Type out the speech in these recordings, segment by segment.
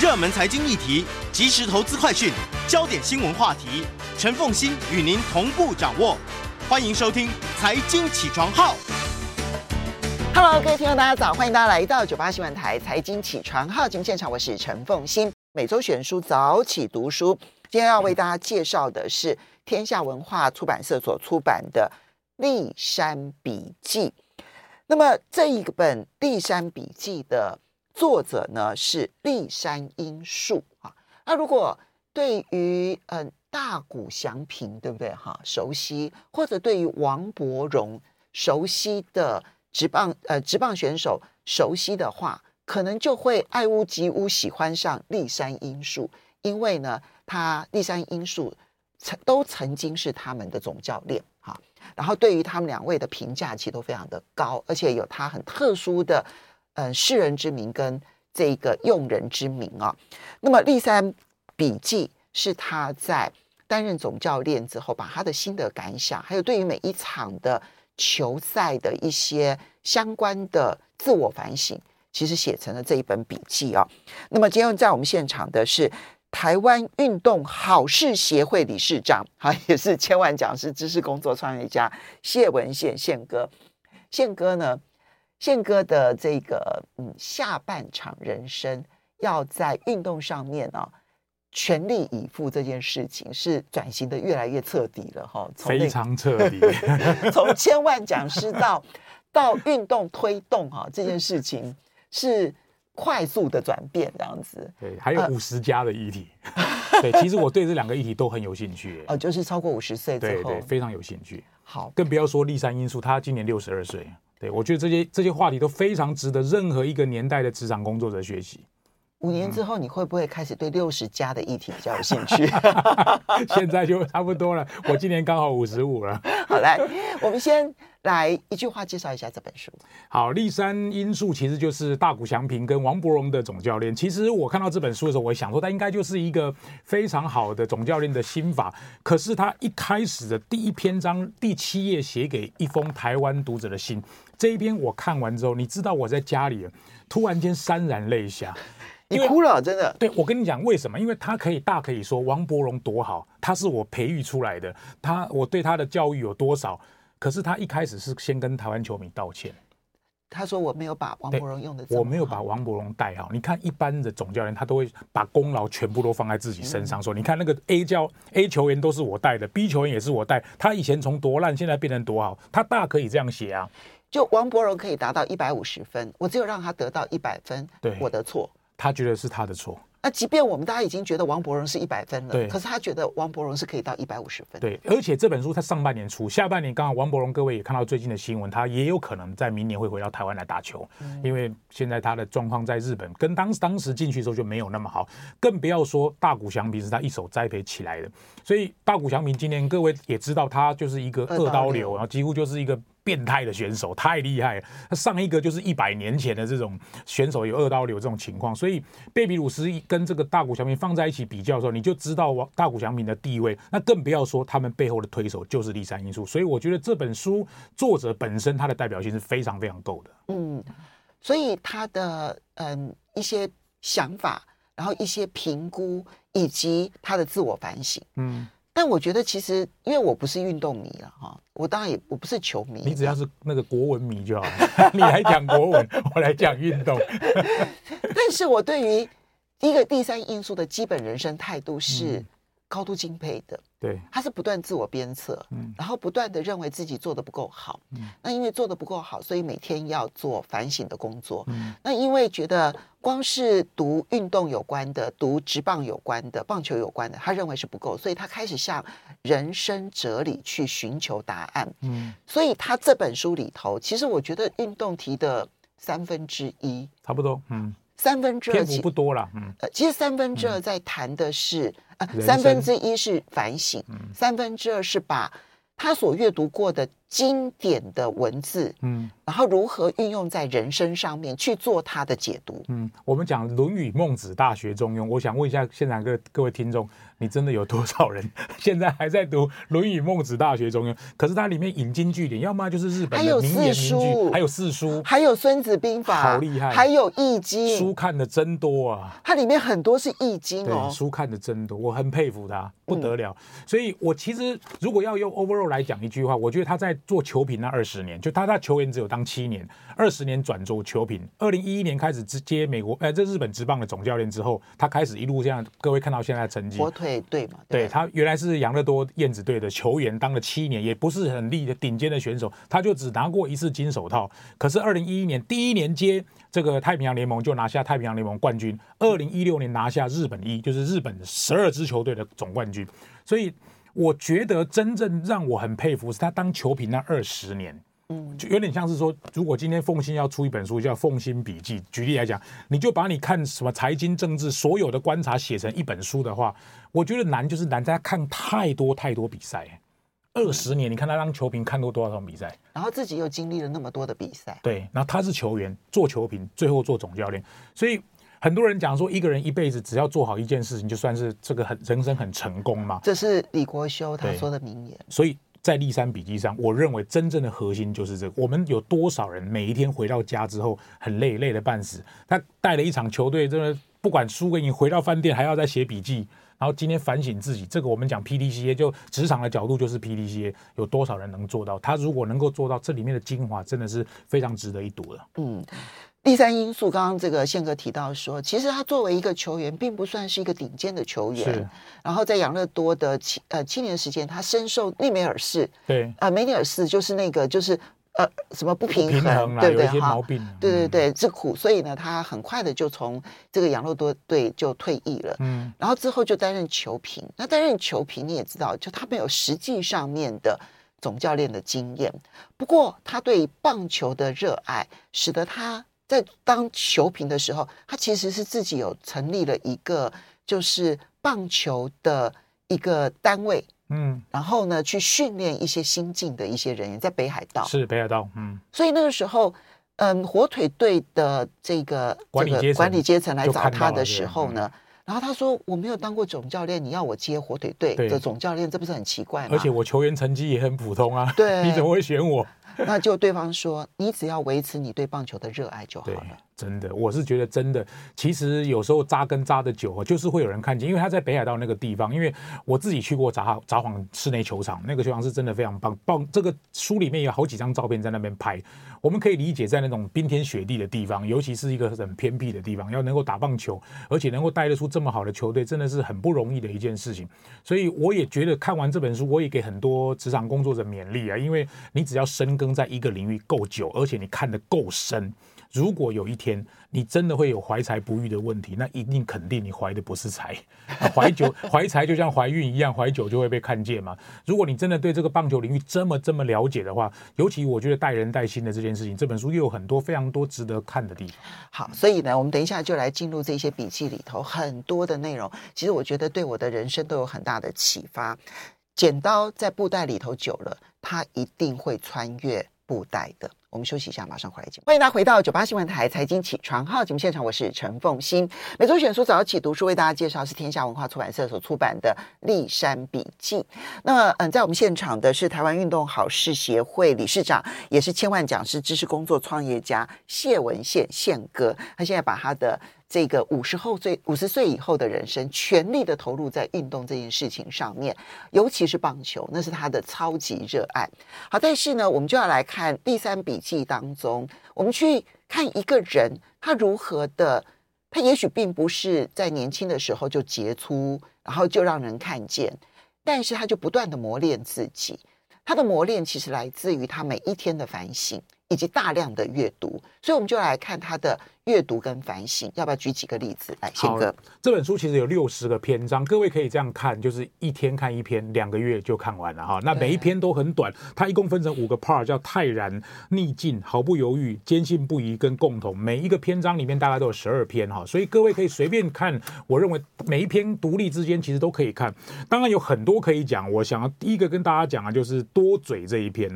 热门财经议题、即时投资快讯、焦点新闻话题，陈凤欣与您同步掌握。欢迎收听《财经起床号》。Hello，各位听众，大家早！欢迎大家来到九八新闻台《财经起床号》节目现场，我是陈凤欣。每周选书早起读书，今天要为大家介绍的是天下文化出版社所出版的《栗山笔记》。那么这一本《栗山笔记》的作者呢是立山英树啊。那如果对于嗯、大谷翔平对不对哈熟悉，或者对于王柏荣熟悉的职棒呃职棒选手熟悉的话，可能就会爱屋及乌喜欢上立山英树，因为呢他立山英树曾都曾经是他们的总教练哈。然后对于他们两位的评价其实都非常的高，而且有他很特殊的嗯世人之名跟这个用人之名啊。那么栗山笔记是他在担任总教练之后，把他的心得感想，还有对于每一场的球赛的一些相关的自我反省，其实写成了这一本笔记啊。那么今天在我们现场的是。台湾运动好事协会理事长，哈，也是千万讲师、知识工作创业家谢文宪宪哥。宪哥呢，宪哥的这个嗯下半场人生要在运动上面啊全力以赴这件事情，是转型的越来越彻底了哈，非常彻底。从千万讲师到到运动推动哈这件事情是。快速的转变这样子，对，还有五十加的议题，呃、对，其实我对这两个议题都很有兴趣，哦、呃，就是超过五十岁之后，对对，非常有兴趣。好，更不要说立山英树，他今年六十二岁，对，我觉得这些这些话题都非常值得任何一个年代的职场工作者学习。五年之后，你会不会开始对六十加的议题比较有兴趣？现在就差不多了，我今年刚好五十五了。好，来，我们先来一句话介绍一下这本书。好，立山因素其实就是大谷祥平跟王柏荣的总教练。其实我看到这本书的时候，我想说他应该就是一个非常好的总教练的心法。可是他一开始的第一篇章第七页写给一封台湾读者的信，这一篇我看完之后，你知道我在家里突然间潸然泪下。你哭了，真的。对，我跟你讲为什么？因为他可以大可以说王伯荣多好，他是我培育出来的，他我对他的教育有多少？可是他一开始是先跟台湾球迷道歉，他说我没有把王伯荣用的，我没有把王伯荣带好。你看一般的总教练，他都会把功劳全部都放在自己身上，嗯、说你看那个 A 教 A 球员都是我带的，B 球员也是我带，他以前从多烂现在变成多好，他大可以这样写啊。就王伯荣可以达到一百五十分，我只有让他得到一百分，对，我的错。他觉得是他的错。那即便我们大家已经觉得王伯荣是一百分了，对，可是他觉得王伯荣是可以到一百五十分。对，而且这本书他上半年出，下半年刚好王伯荣各位也看到最近的新闻，他也有可能在明年会回到台湾来打球，嗯、因为现在他的状况在日本跟当当时进去的时候就没有那么好，更不要说大谷翔平是他一手栽培起来的，所以大谷翔平今年各位也知道他就是一个二刀流，然后几乎就是一个。变态的选手太厉害了，他上一个就是一百年前的这种选手有二刀流这种情况，所以贝比鲁斯跟这个大谷翔平放在一起比较的时候，你就知道大谷翔平的地位。那更不要说他们背后的推手就是第三因素，所以我觉得这本书作者本身他的代表性是非常非常够的。嗯，所以他的嗯一些想法，然后一些评估以及他的自我反省，嗯。但我觉得其实，因为我不是运动迷了哈，我当然也我不是球迷。你只要是那个国文迷就好了，你来讲国文，我来讲运动。但是我对于一个第三因素的基本人生态度是高度敬佩的。对，他是不断自我鞭策，嗯，然后不断的认为自己做的不够好，嗯，那因为做的不够好，所以每天要做反省的工作，嗯，那因为觉得光是读运动有关的、读职棒有关的、棒球有关的，他认为是不够，所以他开始向人生哲理去寻求答案，嗯，所以他这本书里头，其实我觉得运动题的三分之一差不多，嗯。三分之二不多了，嗯，呃，其实三分之二在谈的是，呃，三分之一是反省，嗯、三分之二是把他所阅读过的经典的文字，嗯，然后如何运用在人生上面去做它的解读。嗯，我们讲《论语》《孟子》《大学》《中庸》，我想问一下现场各各位听众，你真的有多少人 现在还在读《论语》《孟子》《大学》《中庸》？可是它里面引经据典，要么就是日本的名言名句，还有四书，还有《孙子兵法》，好厉害，还有《易经》，书看的真多啊！它里面很多是《易经》哦，书看的真多，我很佩服他，不得了。嗯、所以我其实如果要用 overall 来讲一句话，我觉得他在做球评那二十年，就他在球员只有当七年，二十年转做球评。二零一一年开始直接美国，哎，这日本职棒的总教练之后，他开始一路这样，各位看到现在的成绩。火腿队嘛，对，对他原来是养乐多燕子队的球员，当了七年，也不是很厉的顶尖的选手，他就只拿过一次金手套。可是二零一一年第一年接这个太平洋联盟就拿下太平洋联盟冠军，二零一六年拿下日本一，就是日本十二支球队的总冠军，所以。我觉得真正让我很佩服是他当球评那二十年，嗯，就有点像是说，如果今天奉新要出一本书叫《凤馨笔记》，举例来讲，你就把你看什么财经政治所有的观察写成一本书的话，我觉得难就是难在他看太多太多比赛，二十年，你看他当球评看过多少场比赛，然后自己又经历了那么多的比赛，对，然后他是球员做球评，最后做总教练，所以。很多人讲说，一个人一辈子只要做好一件事情，就算是这个很人生很成功嘛。这是李国修他说的名言。所以在立山笔记上，我认为真正的核心就是这个：我们有多少人每一天回到家之后很累，累得半死，他带了一场球队，真的不管输给你，回到饭店还要再写笔记，然后今天反省自己。这个我们讲 PDCA 就职场的角度就是 PDCA，有多少人能做到？他如果能够做到，这里面的精华真的是非常值得一读的。嗯。第三因素，刚刚这个宪哥提到说，其实他作为一个球员，并不算是一个顶尖的球员。是。然后在养乐多的七呃七年时间，他深受内梅尔氏。对。呃，梅尼尔斯就是那个就是呃什么不平衡，平衡对不对？哈毛病。对对对，之苦，所以呢，他很快的就从这个养乐多队就退役了。嗯。然后之后就担任球评。那担任球评，你也知道，就他没有实际上面的总教练的经验。不过他对棒球的热爱，使得他。在当球评的时候，他其实是自己有成立了一个就是棒球的一个单位，嗯，然后呢去训练一些新进的一些人员，在北海道是北海道，嗯，所以那个时候，嗯，火腿队的这个管理阶层管理阶层来找他的时候呢，然后他说我没有当过总教练，你要我接火腿队的总教练，这不是很奇怪吗？而且我球员成绩也很普通啊，对，你怎么会选我？那就对方说，你只要维持你对棒球的热爱就好了。真的，我是觉得真的，其实有时候扎根扎的久，就是会有人看见，因为他在北海道那个地方，因为我自己去过札札幌室内球场，那个球场是真的非常棒。棒这个书里面有好几张照片在那边拍，我们可以理解，在那种冰天雪地的地方，尤其是一个很偏僻的地方，要能够打棒球，而且能够带得出这么好的球队，真的是很不容易的一件事情。所以我也觉得看完这本书，我也给很多职场工作者勉励啊，因为你只要深耕在一个领域够久，而且你看得够深。如果有一天你真的会有怀才不遇的问题，那一定肯定你怀的不是才，怀久 怀才就像怀孕一样，怀久就会被看见嘛。如果你真的对这个棒球领域这么这么了解的话，尤其我觉得带人带心的这件事情，这本书又有很多非常多值得看的地方。好，所以呢，我们等一下就来进入这些笔记里头很多的内容，其实我觉得对我的人生都有很大的启发。剪刀在布袋里头久了，它一定会穿越布袋的。我们休息一下，马上回来见。欢迎大家回到九八新闻台财经起床号节目现场，我是陈凤欣。每周选书早起读书，为大家介绍是天下文化出版社所出版的《立山笔记》。那么，嗯，在我们现场的是台湾运动好事协会理事长，也是千万讲师、知识工作创业家谢文宪宪哥。他现在把他的这个五十后岁、五十岁以后的人生，全力的投入在运动这件事情上面，尤其是棒球，那是他的超级热爱。好，但是呢，我们就要来看《第三笔记》当中，我们去看一个人，他如何的，他也许并不是在年轻的时候就杰出，然后就让人看见，但是他就不断的磨练自己，他的磨练其实来自于他每一天的反省。以及大量的阅读，所以我们就来看他的阅读跟反省。要不要举几个例子来？宪哥，这本书其实有六十个篇章，各位可以这样看，就是一天看一篇，两个月就看完了哈。那每一篇都很短，它一共分成五个 part，叫泰然、逆境、毫不犹豫、坚信不疑跟共同。每一个篇章里面大概都有十二篇哈，所以各位可以随便看。我认为每一篇独立之间其实都可以看。当然有很多可以讲，我想要第一个跟大家讲的就是多嘴这一篇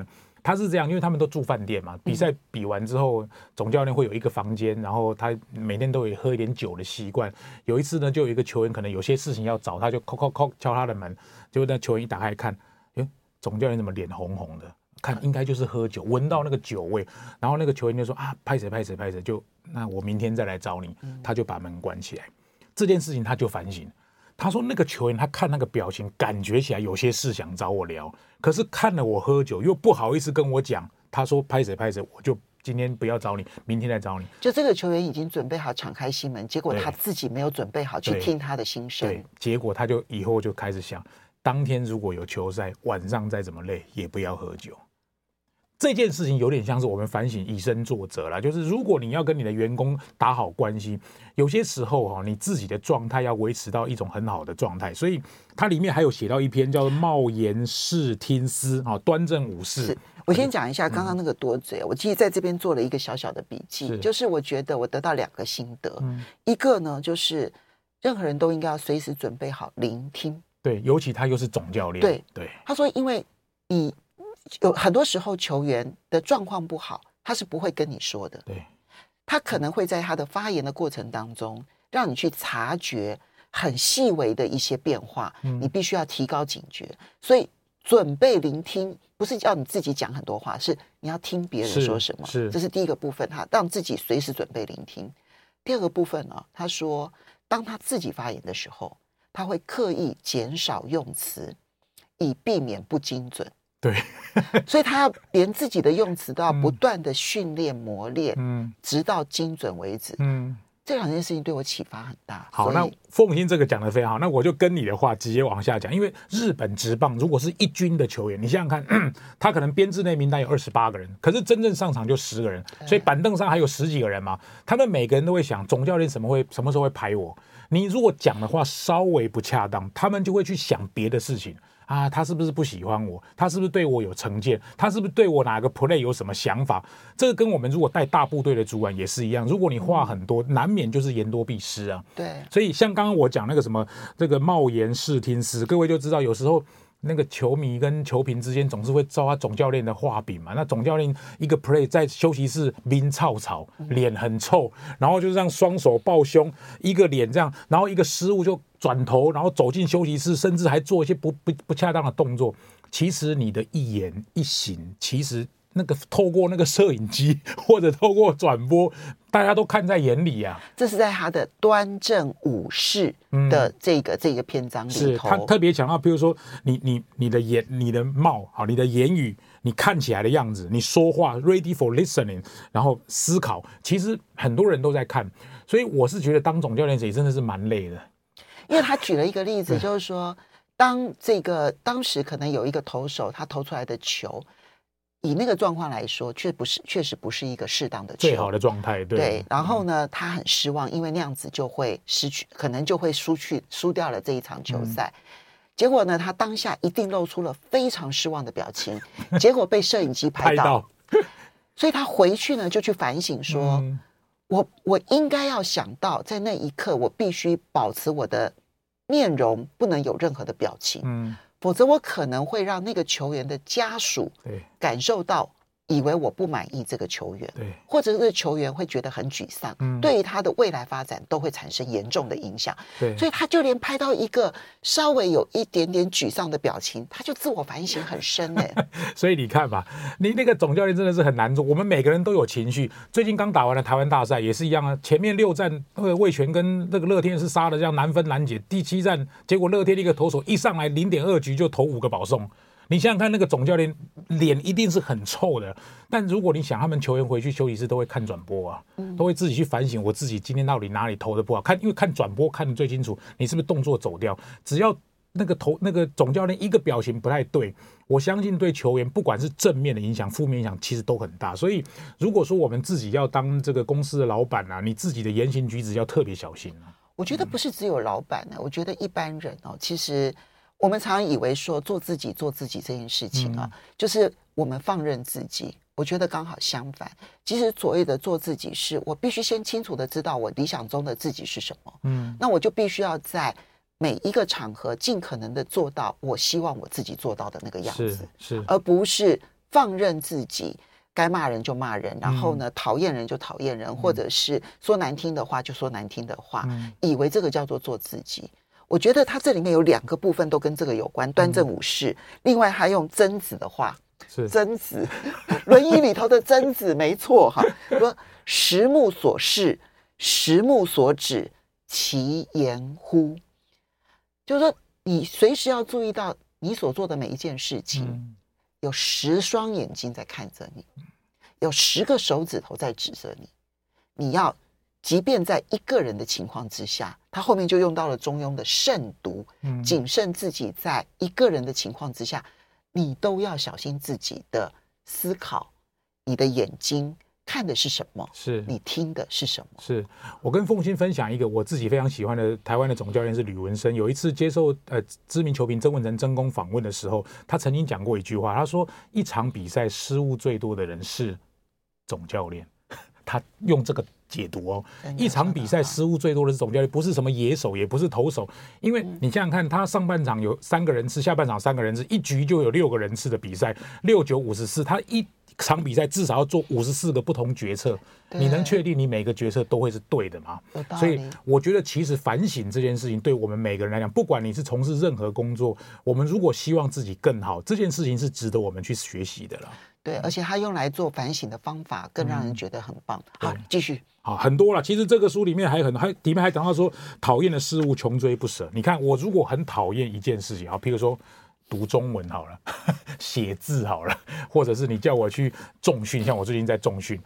他是这样，因为他们都住饭店嘛。比赛比完之后，总教练会有一个房间，然后他每天都有喝一点酒的习惯。有一次呢，就有一个球员可能有些事情要找他，就敲敲敲敲他的门。结果那球员一打开看，哎，总教练怎么脸红红的？看应该就是喝酒，闻到那个酒味。然后那个球员就说啊，拍谁拍谁拍谁，就那我明天再来找你。他就把门关起来。这件事情他就反省。他说：“那个球员，他看那个表情，感觉起来有些事想找我聊，可是看了我喝酒，又不好意思跟我讲。他说：‘拍谁拍谁，我就今天不要找你，明天再找你。’就这个球员已经准备好敞开心门，结果他自己没有准备好去听他的心声。对，结果他就以后就开始想：当天如果有球赛，晚上再怎么累，也不要喝酒。”这件事情有点像是我们反省以身作则了，就是如果你要跟你的员工打好关系，有些时候哈，你自己的状态要维持到一种很好的状态。所以它里面还有写到一篇叫做“冒言视听思”啊，端正武士。是我先讲一下刚刚那个多嘴，我其实在这边做了一个小小的笔记，就是我觉得我得到两个心得，一个呢就是任何人都应该要随时准备好聆听，对，尤其他又是总教练，对对，他说因为你。有很多时候，球员的状况不好，他是不会跟你说的。对，他可能会在他的发言的过程当中，让你去察觉很细微的一些变化。嗯，你必须要提高警觉。所以，准备聆听不是叫你自己讲很多话，是你要听别人说什么。是，这是第一个部分，哈让自己随时准备聆听。第二个部分呢，他说，当他自己发言的时候，他会刻意减少用词，以避免不精准。对，所以他连自己的用词都要不断的训练磨练，嗯，直到精准为止。嗯，这两件事情对我启发很大。好，那凤馨这个讲的非常好，那我就跟你的话直接往下讲。因为日本职棒如果是一军的球员，你想想看，他可能编制内名单有二十八个人，可是真正上场就十个人，所以板凳上还有十几个人嘛。他们每个人都会想，总教练什么会什么时候会排我？你如果讲的话稍微不恰当，他们就会去想别的事情。啊，他是不是不喜欢我？他是不是对我有成见？他是不是对我哪个 play 有什么想法？这个跟我们如果带大部队的主管也是一样。如果你话很多，难免就是言多必失啊。对，所以像刚刚我讲那个什么，这个冒言视听师，各位就知道有时候。那个球迷跟球评之间总是会遭他总教练的画饼嘛。那总教练一个 play 在休息室冰臭臭，脸很臭，然后就这样双手抱胸，一个脸这样，然后一个失误就转头，然后走进休息室，甚至还做一些不不不恰当的动作。其实你的一言一行，其实。那个透过那个摄影机 或者透过转播，大家都看在眼里呀、啊。这是在他的端正武士的这个、嗯、这个篇章里头，是他特别强调，比如说你你你的眼、你的貌啊、你的言语、你看起来的样子、你说话 ready for listening，然后思考，其实很多人都在看，所以我是觉得当总教练也真的是蛮累的。因为他举了一个例子，就是说，当这个当时可能有一个投手，他投出来的球。以那个状况来说，确不是，确实不是一个适当的球最好的状态。对，对，然后呢，他很失望，因为那样子就会失去，可能就会输去，输掉了这一场球赛。嗯、结果呢，他当下一定露出了非常失望的表情，结果被摄影机拍到，拍到所以他回去呢就去反省说：“嗯、我我应该要想到，在那一刻，我必须保持我的面容不能有任何的表情。”嗯。否则，我可能会让那个球员的家属感受到。以为我不满意这个球员，对，或者是球员会觉得很沮丧，嗯，对于他的未来发展都会产生严重的影响，对，所以他就连拍到一个稍微有一点点沮丧的表情，他就自我反省很深哎，所以你看吧，你那个总教练真的是很难做，我们每个人都有情绪，最近刚打完了台湾大赛也是一样啊，前面六战那个味全跟那个乐天是杀的这样难分难解，第七战结果乐天的一个投手一上来零点二局就投五个保送。你想想看，那个总教练脸一定是很臭的。但如果你想，他们球员回去休息室都会看转播啊，都会自己去反省，我自己今天到底哪里投的不好。看，因为看转播看的最清楚，你是不是动作走掉。只要那个投那个总教练一个表情不太对，我相信对球员不管是正面的影响、负面影响，其实都很大。所以，如果说我们自己要当这个公司的老板啊，你自己的言行举止要特别小心啊。我觉得不是只有老板呢，我觉得一般人哦，其实。我们常常以为说做自己做自己这件事情啊，就是我们放任自己。我觉得刚好相反，其实所谓的做自己，是我必须先清楚的知道我理想中的自己是什么。嗯，那我就必须要在每一个场合尽可能的做到我希望我自己做到的那个样子，是，是，而不是放任自己该骂人就骂人，然后呢，讨厌人就讨厌人，或者是说难听的话就说难听的话，以为这个叫做做自己。我觉得他这里面有两个部分都跟这个有关，端正武士，另外还用曾子的话，是曾子，《论语》里头的曾子，没错哈，说十目所视，十目所指，其言乎？就是说，你随时要注意到你所做的每一件事情，嗯、有十双眼睛在看着你，有十个手指头在指着你。你要，即便在一个人的情况之下，他后面就用到了中庸的慎独，嗯谨慎自己在一个人的情况之下，你都要小心自己的思考，你的眼睛。看的是什么？是你听的是什么？是我跟凤欣分享一个我自己非常喜欢的台湾的总教练是吕文生。有一次接受呃知名球评曾文成曾公访问的时候，他曾经讲过一句话，他说一场比赛失误最多的人是总教练。他用这个解读哦，一场比赛失误最多的是总教练，不是什么野手，也不是投手，因为你想想看，他上半场有三个人次，下半场三个人次，一局就有六个人次的比赛，六九五十四，他一。场比赛至少要做五十四个不同决策，你能确定你每个决策都会是对的吗？所以我觉得，其实反省这件事情，对我们每个人来讲，不管你是从事任何工作，我们如果希望自己更好，这件事情是值得我们去学习的了。对，而且他用来做反省的方法，更让人觉得很棒。好，继续。啊，很多了。其实这个书里面还有很多，还里面还讲到说，讨厌的事物穷追不舍。你看，我如果很讨厌一件事情，啊，譬如说。读中文好了，写字好了，或者是你叫我去重训，像我最近在重训。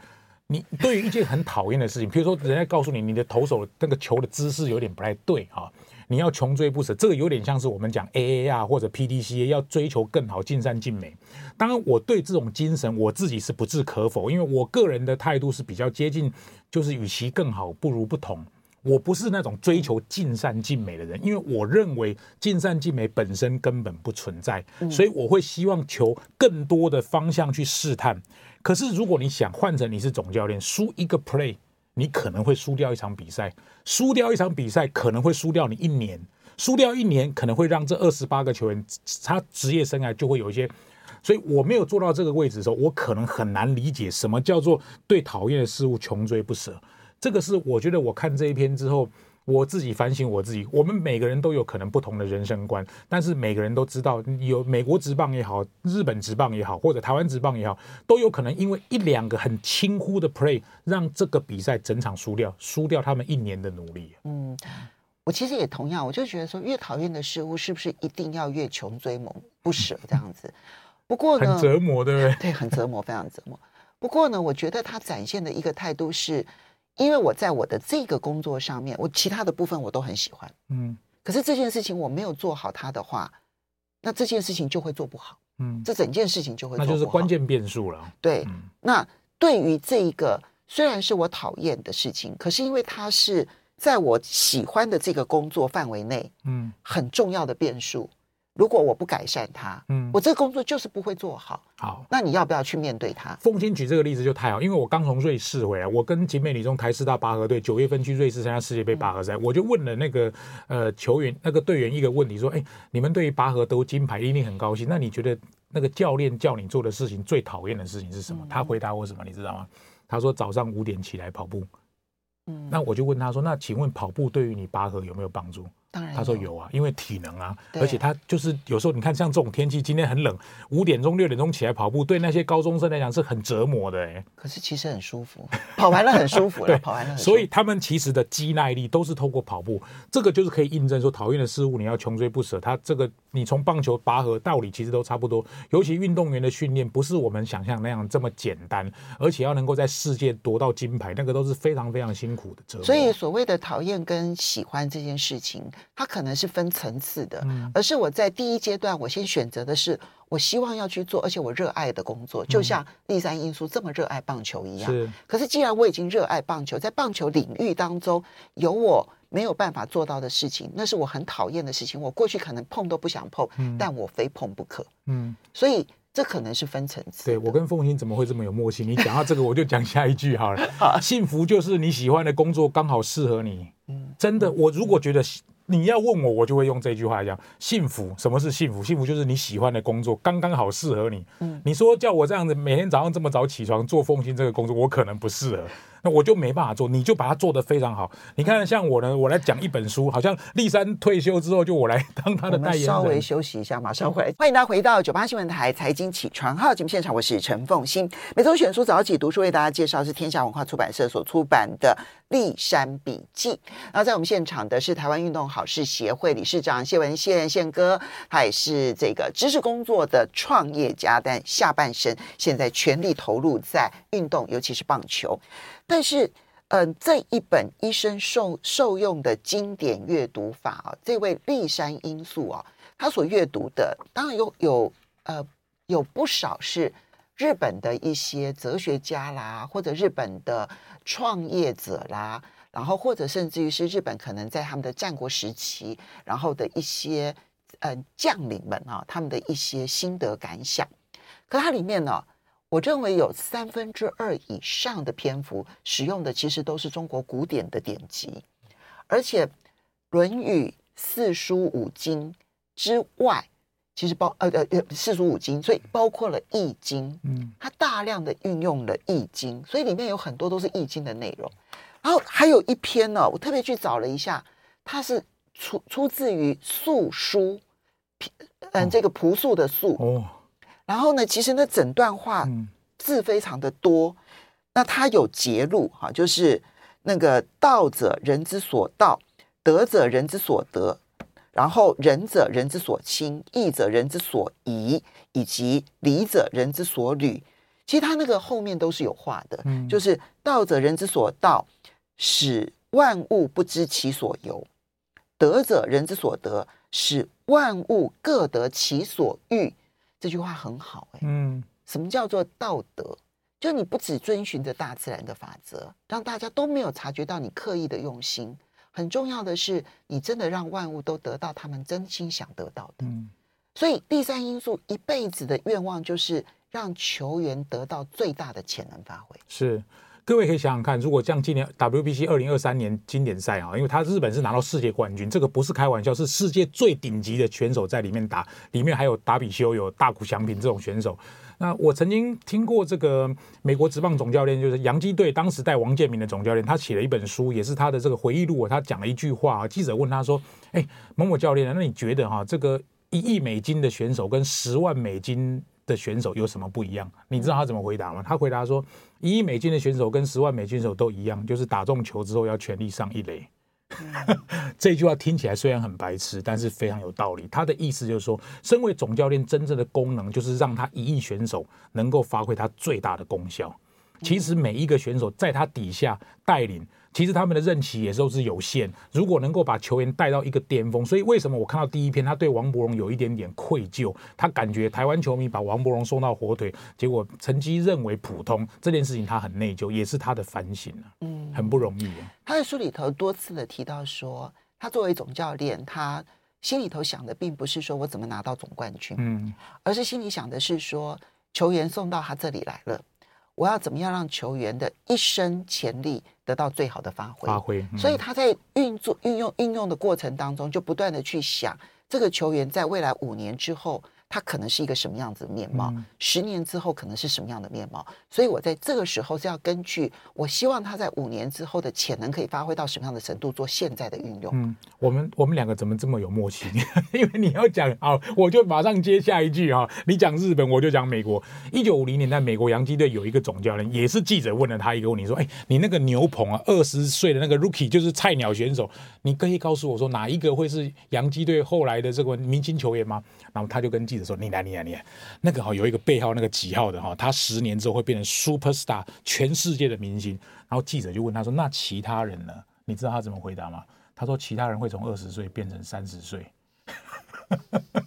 你对于一件很讨厌的事情，譬如说人家告诉你你的投手那个球的姿势有点不太对啊，你要穷追不舍，这个有点像是我们讲 AAR 或者 PDCA 要追求更好，尽善尽美。当然，我对这种精神我自己是不置可否，因为我个人的态度是比较接近，就是与其更好，不如不同。我不是那种追求尽善尽美的人，因为我认为尽善尽美本身根本不存在，所以我会希望求更多的方向去试探。可是如果你想换成你是总教练，输一个 play，你可能会输掉一场比赛，输掉一场比赛可能会输掉你一年，输掉一年可能会让这二十八个球员他职业生涯就会有一些。所以我没有做到这个位置的时候，我可能很难理解什么叫做对讨厌的事物穷追不舍。这个是我觉得我看这一篇之后，我自己反省我自己。我们每个人都有可能不同的人生观，但是每个人都知道，有美国职棒也好，日本职棒也好，或者台湾职棒也好，都有可能因为一两个很轻忽的 play，让这个比赛整场输掉，输掉他们一年的努力。嗯，我其实也同样，我就觉得说，越讨厌的事物，是不是一定要越穷追猛不舍这样子？不过呢，很折磨，对不对？对，很折磨，非常折磨。不过呢，我觉得他展现的一个态度是。因为我在我的这个工作上面，我其他的部分我都很喜欢，嗯，可是这件事情我没有做好它的话，那这件事情就会做不好，嗯，这整件事情就会做不好，那就是关键变数了。对，嗯，那对于这一个虽然是我讨厌的事情，可是因为它是在我喜欢的这个工作范围内，嗯，很重要的变数。如果我不改善它，嗯，我这个工作就是不会做好。好，那你要不要去面对它？凤清举这个例子就太好，因为我刚从瑞士回来，我跟景美女中台师大拔河队九月份去瑞士参加世界杯拔河赛，嗯、我就问了那个呃球员那个队员一个问题，说：哎，你们对于拔河得金牌一定很高兴，那你觉得那个教练叫你做的事情最讨厌的事情是什么？嗯、他回答我什么？你知道吗？他说早上五点起来跑步。嗯，那我就问他说：那请问跑步对于你拔河有没有帮助？当然，他说有啊，因为体能啊，而且他就是有时候你看像这种天气，今天很冷，五点钟六点钟起来跑步，对那些高中生来讲是很折磨的哎。可是其实很舒服，跑完了很舒服，对，跑完了很。所以他们其实的肌耐力都是透过跑步，这个就是可以印证说，讨厌的事物你要穷追不舍。他这个你从棒球、拔河道理其实都差不多，尤其运动员的训练不是我们想象那样这么简单，而且要能够在世界夺到金牌，那个都是非常非常辛苦的折磨。所以所谓的讨厌跟喜欢这件事情，它可能是分。层次的，而是我在第一阶段，我先选择的是我希望要去做，而且我热爱的工作，就像立山因素这么热爱棒球一样。是，可是既然我已经热爱棒球，在棒球领域当中有我没有办法做到的事情，那是我很讨厌的事情。我过去可能碰都不想碰，但我非碰不可。嗯，所以这可能是分层次。对，我跟凤欣怎么会这么有默契？你讲到这个，我就讲下一句好了。好，幸福就是你喜欢的工作刚好适合你。嗯，真的，我如果觉得。你要问我，我就会用这句话讲：幸福，什么是幸福？幸福就是你喜欢的工作，刚刚好适合你。嗯，你说叫我这样子每天早上这么早起床做奉行这个工作，我可能不适合。那我就没办法做，你就把它做得非常好。你看，像我呢，我来讲一本书，好像立山退休之后，就我来当他的代言人。稍微休息一下，马上回来。欢迎大家回到九八新闻台财经起床号节目现场，我是陈凤欣。每周选书早起读书为大家介绍是天下文化出版社所出版的《立山笔记》。然后在我们现场的是台湾运动好事协会理事长谢文宪宪哥，他也是这个知识工作的创业家，但下半生现在全力投入在运动，尤其是棒球。但是，嗯、呃，这一本医生受受用的经典阅读法啊，这位丽珊罂素啊，他所阅读的当然有有呃有不少是日本的一些哲学家啦，或者日本的创业者啦，然后或者甚至于是日本可能在他们的战国时期，然后的一些呃将领们啊，他们的一些心得感想。可它里面呢。我认为有三分之二以上的篇幅使用的其实都是中国古典的典籍，而且《论语》四书五经之外，其实包呃呃呃四书五经，所以包括了《易经》，嗯，它大量的运用了《易经》，所以里面有很多都是《易经》的内容。然后还有一篇呢，我特别去找了一下，它是出出自于《素书》，嗯，这个朴素的素哦。然后呢，其实那整段话字非常的多，嗯、那它有节录哈，就是那个道者人之所道，德者人之所得，然后仁者人之所亲，义者人之所宜，以及礼者人之所履。其实他那个后面都是有话的，嗯、就是道者人之所道，使万物不知其所由；德者人之所得，使万物各得其所欲。这句话很好哎，嗯，什么叫做道德？就你不只遵循着大自然的法则，让大家都没有察觉到你刻意的用心。很重要的是，你真的让万物都得到他们真心想得到的。嗯，所以第三因素一辈子的愿望就是让球员得到最大的潜能发挥。是。各位可以想想看，如果像今年 WBC 二零二三年经典赛啊，因为他日本是拿到世界冠军，这个不是开玩笑，是世界最顶级的选手在里面打，里面还有达比修、有大谷翔平这种选手。那我曾经听过这个美国职棒总教练，就是洋基队当时带王建民的总教练，他写了一本书，也是他的这个回忆录。他讲了一句话啊，记者问他说：“哎，某某教练，那你觉得哈，这个一亿美金的选手跟十万美金？”的选手有什么不一样？你知道他怎么回答吗？他回答说：“一亿美金的选手跟十万美金选手都一样，就是打中球之后要全力上一垒。嗯” 这句话听起来虽然很白痴，但是非常有道理。他的意思就是说，身为总教练，真正的功能就是让他一亿选手能够发挥他最大的功效。其实每一个选手在他底下带领。其实他们的任期也都是有限。如果能够把球员带到一个巅峰，所以为什么我看到第一篇，他对王伯荣有一点点愧疚，他感觉台湾球迷把王伯荣送到火腿，结果成绩认为普通，这件事情他很内疚，也是他的反省啊，嗯，很不容易啊。他在书里头多次的提到说，他作为总教练，他心里头想的并不是说我怎么拿到总冠军，嗯，而是心里想的是说，球员送到他这里来了。我要怎么样让球员的一生潜力得到最好的发挥？发挥，嗯、所以他在运作、运用、运用的过程当中，就不断的去想这个球员在未来五年之后。他可能是一个什么样子的面貌？嗯、十年之后可能是什么样的面貌？所以我在这个时候是要根据我希望他在五年之后的潜能可以发挥到什么样的程度，做现在的运用。嗯，我们我们两个怎么这么有默契？因为你要讲好，我就马上接下一句啊！你讲日本，我就讲美国。一九五零年代，美国洋基队有一个总教练，也是记者问了他一个问题，说：“哎，你那个牛棚啊，二十岁的那个 rookie 就是菜鸟选手，你可以告诉我说哪一个会是洋基队后来的这个明星球员吗？”然后他就跟记者说：“你来，你来，你来，那个哈有一个背号那个几号的哈，他十年之后会变成 super star，全世界的明星。”然后记者就问他说：“那其他人呢？你知道他怎么回答吗？”他说：“其他人会从二十岁变成三十岁。”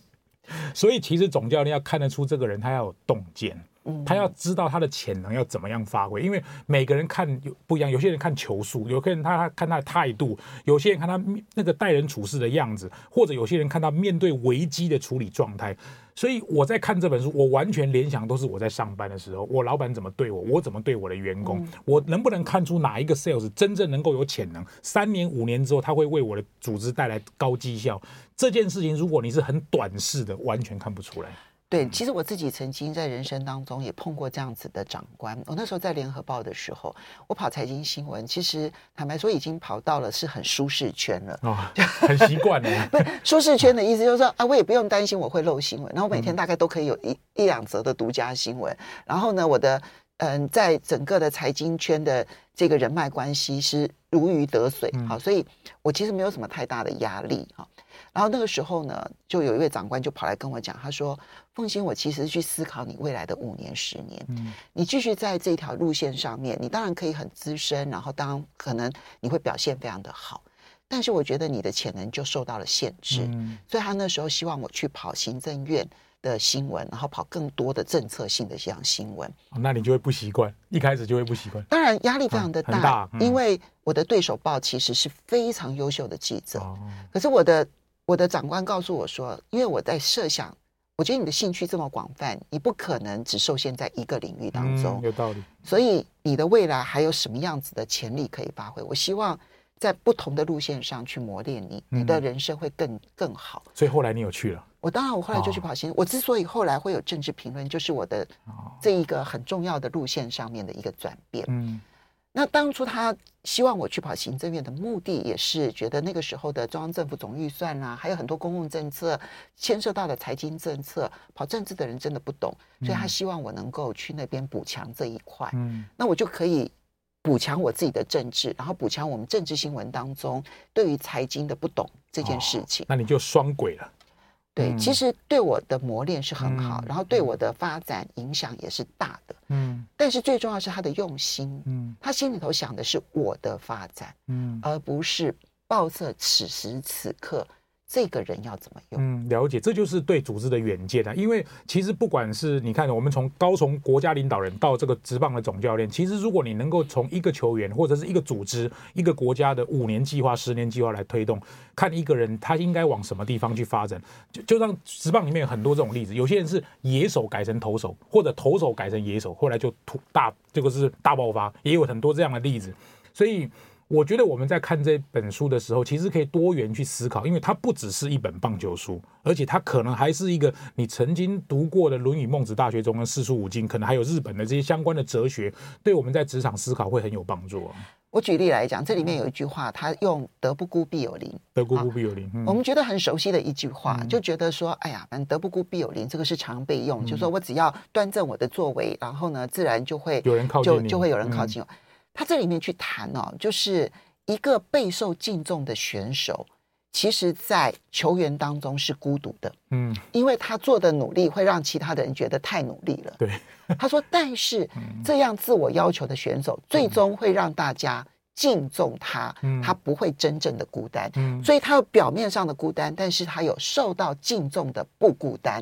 所以其实总教练要看得出这个人他要有洞见，他要知道他的潜能要怎么样发挥，因为每个人看有不一样，有些人看球速，有些人他看他的态度，有些人看他那个待人处事的样子，或者有些人看他面对危机的处理状态。所以我在看这本书，我完全联想都是我在上班的时候，我老板怎么对我，我怎么对我的员工，我能不能看出哪一个 sales 真正能够有潜能，三年五年之后他会为我的组织带来高绩效。这件事情，如果你是很短视的，完全看不出来。对，其实我自己曾经在人生当中也碰过这样子的长官。我那时候在联合报的时候，我跑财经新闻，其实坦白说已经跑到了是很舒适圈了，哦，很习惯了。不是舒适圈的意思，就是说啊，我也不用担心我会漏新闻，然后每天大概都可以有一一两则的独家新闻。然后呢，我的嗯，在整个的财经圈的这个人脉关系是如鱼得水，好，所以我其实没有什么太大的压力哈。然后那个时候呢，就有一位长官就跑来跟我讲，他说：“凤馨，我其实去思考你未来的五年、十年，嗯，你继续在这条路线上面，你当然可以很资深，然后当然可能你会表现非常的好，但是我觉得你的潜能就受到了限制，嗯，所以他那时候希望我去跑行政院的新闻，然后跑更多的政策性的这样新闻，那你就会不习惯，一开始就会不习惯，当然压力非常的大，大嗯，因为我的对手报其实是非常优秀的记者，哦，可是我的。我的长官告诉我说：“因为我在设想，我觉得你的兴趣这么广泛，你不可能只受限在一个领域当中。嗯，有道理。所以你的未来还有什么样子的潜力可以发挥？我希望在不同的路线上去磨练你，你的人生会更更好。所以后来你有去了？我当然，我后来就去跑新闻。我之所以后来会有政治评论，就是我的这一个很重要的路线上面的一个转变。嗯。”那当初他希望我去跑行政院的目的，也是觉得那个时候的中央政府总预算啊，还有很多公共政策牵涉到的财经政策，跑政治的人真的不懂，所以他希望我能够去那边补强这一块。嗯，那我就可以补强我自己的政治，然后补强我们政治新闻当中对于财经的不懂这件事情。哦，那你就双轨了。对，其实对我的磨练是很好，嗯，然后对我的发展影响也是大的。嗯，但是最重要是他的用心。嗯，他心里头想的是我的发展，嗯，而不是报社此时此刻。这个人要怎么用？嗯，了解，这就是对组织的远见啊。因为其实不管是你看，我们从高从国家领导人到这个职棒的总教练，其实如果你能够从一个球员或者是一个组织、一个国家的五年计划、十年计划来推动，看一个人他应该往什么地方去发展，就就让职棒里面有很多这种例子。有些人是野手改成投手，或者投手改成野手，后来就突大这个是大爆发，也有很多这样的例子。所以。我觉得我们在看这本书的时候，其实可以多元去思考，因为它不只是一本棒球书，而且它可能还是一个你曾经读过的《论语》《孟子》《大学》中的四书五经，可能还有日本的这些相关的哲学，对我们在职场思考会很有帮助啊。我举例来讲，这里面有一句话，他用“德不孤，必有邻”，德不孤，必有邻。嗯、我们觉得很熟悉的一句话，就觉得说，哎呀，反正“德不孤，必有邻”这个是常备用，嗯、就是说我只要端正我的作为，然后呢，自然就会有人靠近，就就会有人靠近我。他这里面去谈哦，就是。一个备受敬重的选手，其实，在球员当中是孤独的，嗯，因为他做的努力会让其他的人觉得太努力了。对，他说，但是 这样自我要求的选手，最终会让大家敬重他，他不会真正的孤单，嗯所以他有表面上的孤单，但是他有受到敬重的不孤单。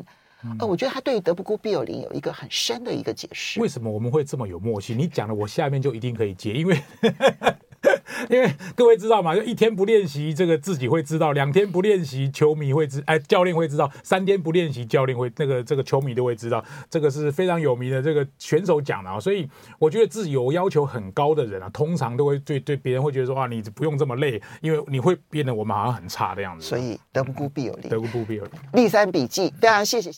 呃，我觉得他对于“德不孤，必有邻”有一个很深的一个解释。为什么我们会这么有默契？你讲了，我下面就一定可以接，因为。因为各位知道嘛，就一天不练习，这个自己会知道；两天不练习，球迷会知，哎，教练会知道；三天不练习，教练会那个这个球迷都会知道。这个是非常有名的这个选手讲的啊。所以我觉得自己有要求很高的人啊，通常都会对对别人会觉得说啊，你不用这么累，因为你会变得我们好像很差的样子。所以德不孤必有邻，德不孤必有邻。立三笔记，非常谢谢。